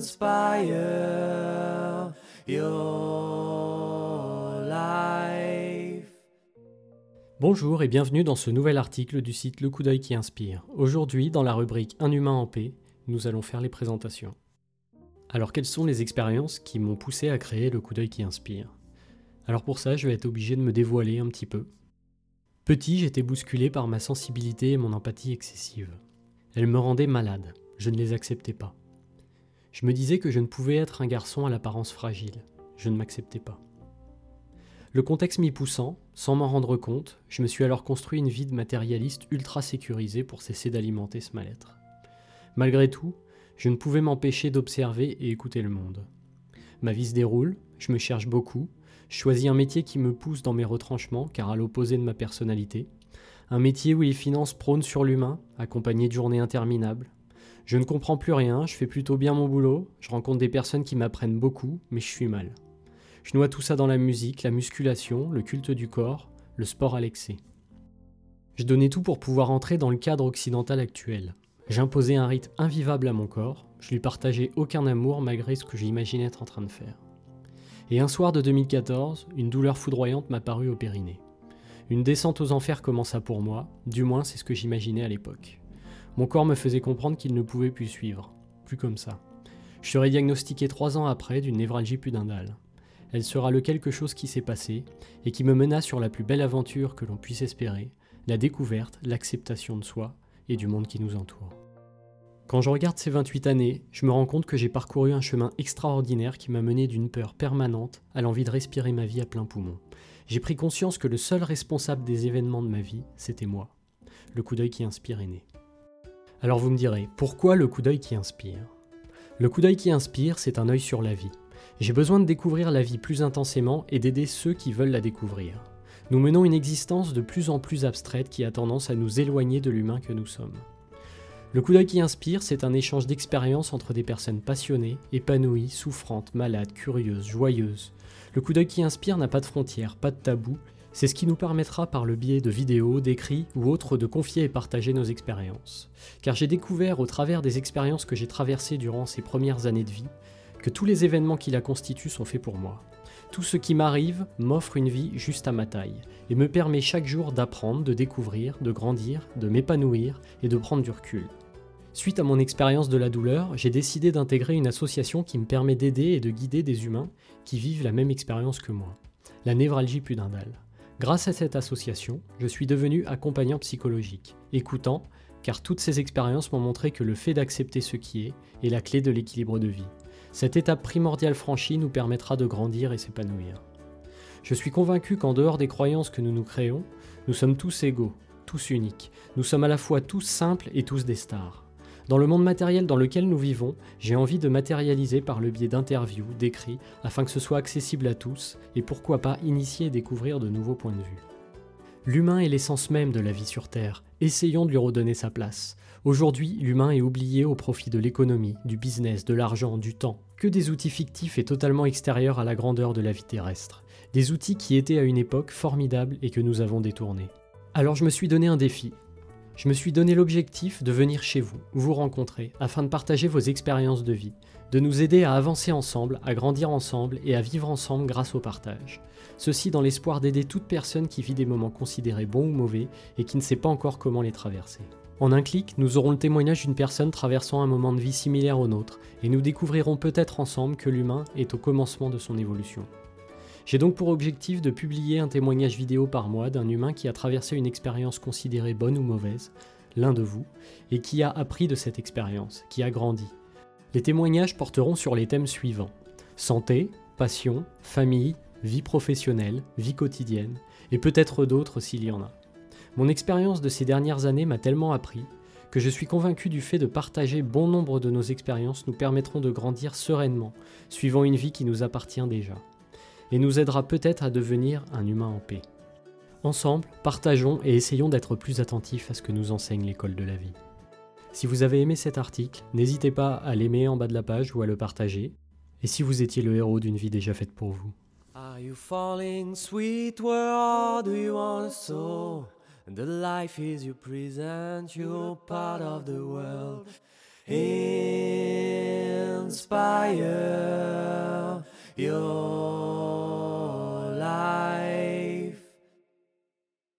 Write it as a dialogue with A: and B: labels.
A: inspire your life. Bonjour et bienvenue dans ce nouvel article du site Le coup d'œil qui inspire. Aujourd'hui, dans la rubrique Un humain en paix, nous allons faire les présentations. Alors, quelles sont les expériences qui m'ont poussé à créer le coup d'œil qui inspire? Alors, pour ça, je vais être obligé de me dévoiler un petit peu. Petit, j'étais bousculé par ma sensibilité et mon empathie excessive. Elle me rendait malade, je ne les acceptais pas. Je me disais que je ne pouvais être un garçon à l'apparence fragile. Je ne m'acceptais pas. Le contexte m'y poussant, sans m'en rendre compte, je me suis alors construit une vie de matérialiste ultra sécurisée pour cesser d'alimenter ce mal-être. Malgré tout, je ne pouvais m'empêcher d'observer et écouter le monde. Ma vie se déroule, je me cherche beaucoup, je choisis un métier qui me pousse dans mes retranchements, car à l'opposé de ma personnalité, un métier où les finances prônent sur l'humain, accompagné de journées interminables, je ne comprends plus rien, je fais plutôt bien mon boulot, je rencontre des personnes qui m'apprennent beaucoup, mais je suis mal. Je noie tout ça dans la musique, la musculation, le culte du corps, le sport à l'excès. Je donnais tout pour pouvoir entrer dans le cadre occidental actuel. J'imposais un rythme invivable à mon corps, je lui partageais aucun amour malgré ce que j'imaginais être en train de faire. Et un soir de 2014, une douleur foudroyante m'apparut au périnée. Une descente aux enfers commença pour moi, du moins c'est ce que j'imaginais à l'époque. Mon corps me faisait comprendre qu'il ne pouvait plus suivre. Plus comme ça. Je serai diagnostiqué trois ans après d'une névralgie pudendale. Elle sera le quelque chose qui s'est passé et qui me mena sur la plus belle aventure que l'on puisse espérer, la découverte, l'acceptation de soi et du monde qui nous entoure. Quand je regarde ces 28 années, je me rends compte que j'ai parcouru un chemin extraordinaire qui m'a mené d'une peur permanente à l'envie de respirer ma vie à plein poumon. J'ai pris conscience que le seul responsable des événements de ma vie, c'était moi. Le coup d'œil qui inspire est né. Alors vous me direz, pourquoi le coup d'œil qui inspire? Le coup d'œil qui inspire, c'est un œil sur la vie. J'ai besoin de découvrir la vie plus intensément et d'aider ceux qui veulent la découvrir. Nous menons une existence de plus en plus abstraite qui a tendance à nous éloigner de l'humain que nous sommes. Le coup d'œil qui inspire, c'est un échange d'expériences entre des personnes passionnées, épanouies, souffrantes, malades, curieuses, joyeuses. Le coup d'œil qui inspire n'a pas de frontières, pas de tabou, c'est ce qui nous permettra par le biais de vidéos, d'écrits ou autres de confier et partager nos expériences. Car j'ai découvert au travers des expériences que j'ai traversées durant ces premières années de vie, que tous les événements qui la constituent sont faits pour moi. Tout ce qui m'arrive m'offre une vie juste à ma taille et me permet chaque jour d'apprendre, de découvrir, de grandir, de m'épanouir et de prendre du recul. Suite à mon expérience de la douleur, j'ai décidé d'intégrer une association qui me permet d'aider et de guider des humains qui vivent la même expérience que moi, la névralgie pudendale. Grâce à cette association, je suis devenu accompagnant psychologique, écoutant, car toutes ces expériences m'ont montré que le fait d'accepter ce qui est est la clé de l'équilibre de vie. Cette étape primordiale franchie nous permettra de grandir et s'épanouir. Je suis convaincu qu'en dehors des croyances que nous nous créons, nous sommes tous égaux, tous uniques. Nous sommes à la fois tous simples et tous des stars. Dans le monde matériel dans lequel nous vivons, j'ai envie de matérialiser par le biais d'interviews, d'écrits, afin que ce soit accessible à tous, et pourquoi pas initier et découvrir de nouveaux points de vue. L'humain est l'essence même de la vie sur Terre, essayons de lui redonner sa place. Aujourd'hui, l'humain est oublié au profit de l'économie, du business, de l'argent, du temps, que des outils fictifs et totalement extérieurs à la grandeur de la vie terrestre. Des outils qui étaient à une époque formidables et que nous avons détournés. Alors je me suis donné un défi, je me suis donné l'objectif de venir chez vous, vous rencontrer, afin de partager vos expériences de vie, de nous aider à avancer ensemble, à grandir ensemble et à vivre ensemble grâce au partage. Ceci dans l'espoir d'aider toute personne qui vit des moments considérés bons ou mauvais et qui ne sait pas encore comment les traverser. En un clic, nous aurons le témoignage d'une personne traversant un moment de vie similaire au nôtre, et nous découvrirons peut-être ensemble que l'humain est au commencement de son évolution. J'ai donc pour objectif de publier un témoignage vidéo par mois d'un humain qui a traversé une expérience considérée bonne ou mauvaise, l'un de vous, et qui a appris de cette expérience, qui a grandi. Les témoignages porteront sur les thèmes suivants santé, passion, famille, vie professionnelle, vie quotidienne, et peut-être d'autres s'il y en a. Mon expérience de ces dernières années m'a tellement appris que je suis convaincu du fait de partager bon nombre de nos expériences nous permettront de grandir sereinement, suivant une vie qui nous appartient déjà et nous aidera peut-être à devenir un humain en paix. Ensemble, partageons et essayons d'être plus attentifs à ce que nous enseigne l'école de la vie. Si vous avez aimé cet article, n'hésitez pas à l'aimer en bas de la page ou à le partager. Et si vous étiez le héros d'une vie déjà faite pour vous.
B: Inspire